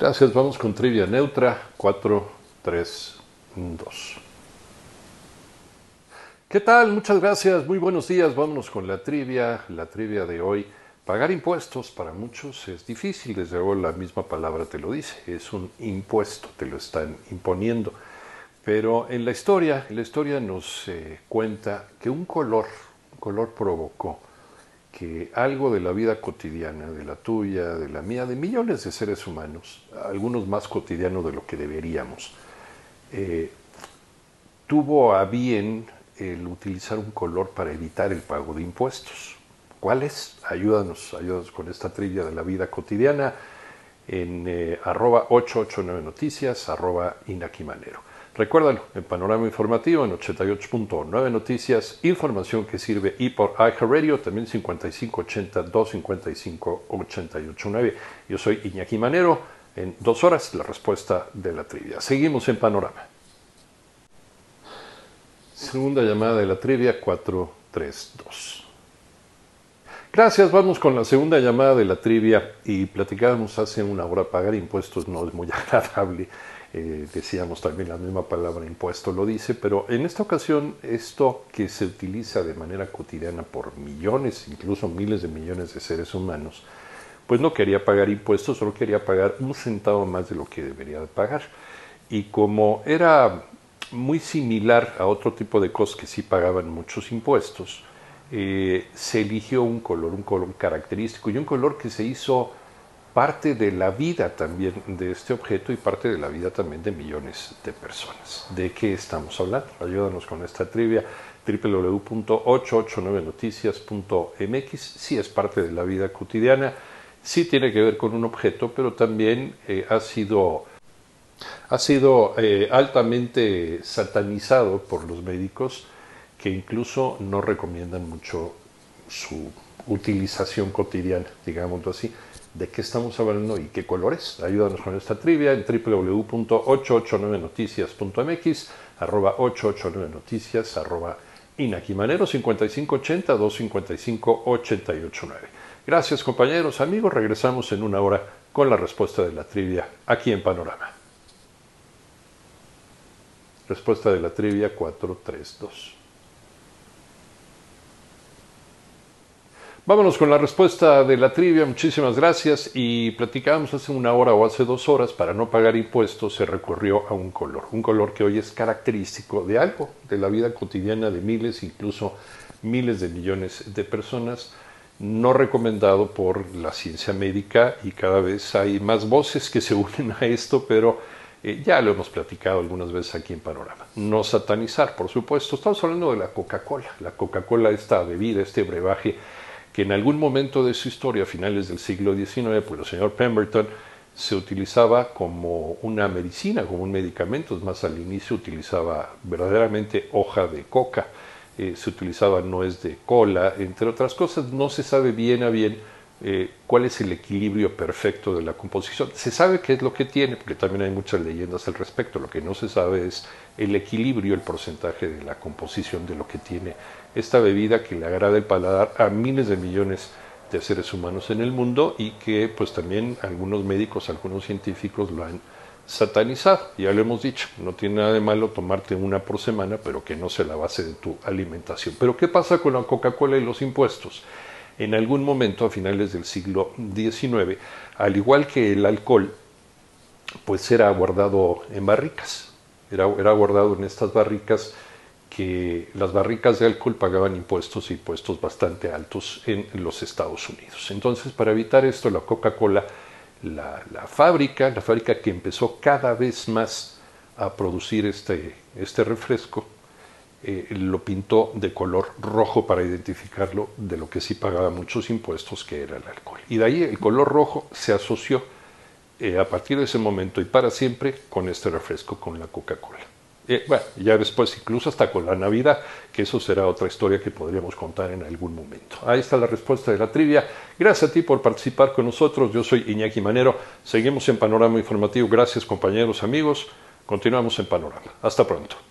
Gracias, vamos con trivia neutra 4, 3, 2. ¿Qué tal? Muchas gracias, muy buenos días. Vámonos con la trivia, la trivia de hoy. Pagar impuestos para muchos es difícil, desde luego la misma palabra te lo dice, es un impuesto, te lo están imponiendo. Pero en la historia, la historia nos eh, cuenta que un color, un color provocó que algo de la vida cotidiana, de la tuya, de la mía, de millones de seres humanos, algunos más cotidianos de lo que deberíamos, eh, tuvo a bien el utilizar un color para evitar el pago de impuestos. ¿Cuál es? Ayúdanos, ayúdanos con esta trivia de la vida cotidiana en eh, arroba 889 noticias, arroba inaquimanero. Recuérdalo, en Panorama Informativo, en 88.9 Noticias, información que sirve y por iHeartRadio, también 5580-255-889. Yo soy Iñaki Manero, en dos horas la respuesta de la trivia. Seguimos en Panorama. Segunda llamada de la trivia, 432. Gracias, vamos con la segunda llamada de la trivia y platicábamos hace una hora, pagar impuestos no es muy agradable eh, decíamos también la misma palabra impuesto lo dice, pero en esta ocasión esto que se utiliza de manera cotidiana por millones, incluso miles de millones de seres humanos, pues no quería pagar impuestos, solo quería pagar un centavo más de lo que debería de pagar. Y como era muy similar a otro tipo de cosas que sí pagaban muchos impuestos, eh, se eligió un color, un color característico y un color que se hizo parte de la vida también de este objeto y parte de la vida también de millones de personas. ¿De qué estamos hablando? Ayúdanos con esta trivia www.889noticias.mx. Sí es parte de la vida cotidiana, sí tiene que ver con un objeto, pero también eh, ha sido, ha sido eh, altamente satanizado por los médicos que incluso no recomiendan mucho su utilización cotidiana, digámoslo así de qué estamos hablando y qué colores. Ayúdanos con esta trivia en www.889noticias.mx, arroba 889noticias, arroba inaquimanero 5580 255 889. Gracias compañeros, amigos. Regresamos en una hora con la respuesta de la trivia aquí en Panorama. Respuesta de la trivia 432. Vámonos con la respuesta de la trivia, muchísimas gracias. Y platicábamos hace una hora o hace dos horas, para no pagar impuestos se recurrió a un color, un color que hoy es característico de algo, de la vida cotidiana de miles, incluso miles de millones de personas, no recomendado por la ciencia médica y cada vez hay más voces que se unen a esto, pero eh, ya lo hemos platicado algunas veces aquí en Panorama. No satanizar, por supuesto. Estamos hablando de la Coca-Cola. La Coca-Cola, esta bebida, este brebaje que en algún momento de su historia, a finales del siglo XIX, por el señor Pemberton, se utilizaba como una medicina, como un medicamento, es más, al inicio utilizaba verdaderamente hoja de coca, eh, se utilizaba nuez de cola, entre otras cosas, no se sabe bien a bien eh, cuál es el equilibrio perfecto de la composición. Se sabe qué es lo que tiene, porque también hay muchas leyendas al respecto, lo que no se sabe es el equilibrio, el porcentaje de la composición de lo que tiene esta bebida que le agrada el paladar a miles de millones de seres humanos en el mundo y que pues también algunos médicos, algunos científicos lo han satanizado. Ya lo hemos dicho, no tiene nada de malo tomarte una por semana, pero que no sea la base de tu alimentación. Pero ¿qué pasa con la Coca-Cola y los impuestos? En algún momento, a finales del siglo XIX, al igual que el alcohol, pues era guardado en barricas, era, era guardado en estas barricas que las barricas de alcohol pagaban impuestos, impuestos bastante altos en los Estados Unidos. Entonces, para evitar esto, la Coca-Cola, la, fábrica, la fábrica que empezó cada vez más a producir este, este refresco, eh, lo pintó de color rojo para identificarlo de lo que sí pagaba muchos impuestos, que era el alcohol. Y de ahí el color rojo se asoció eh, a partir de ese momento y para siempre con este refresco, con la Coca-Cola. Eh, bueno, ya después incluso hasta con la Navidad, que eso será otra historia que podríamos contar en algún momento. Ahí está la respuesta de la trivia. Gracias a ti por participar con nosotros. Yo soy Iñaki Manero. Seguimos en Panorama Informativo. Gracias compañeros, amigos. Continuamos en Panorama. Hasta pronto.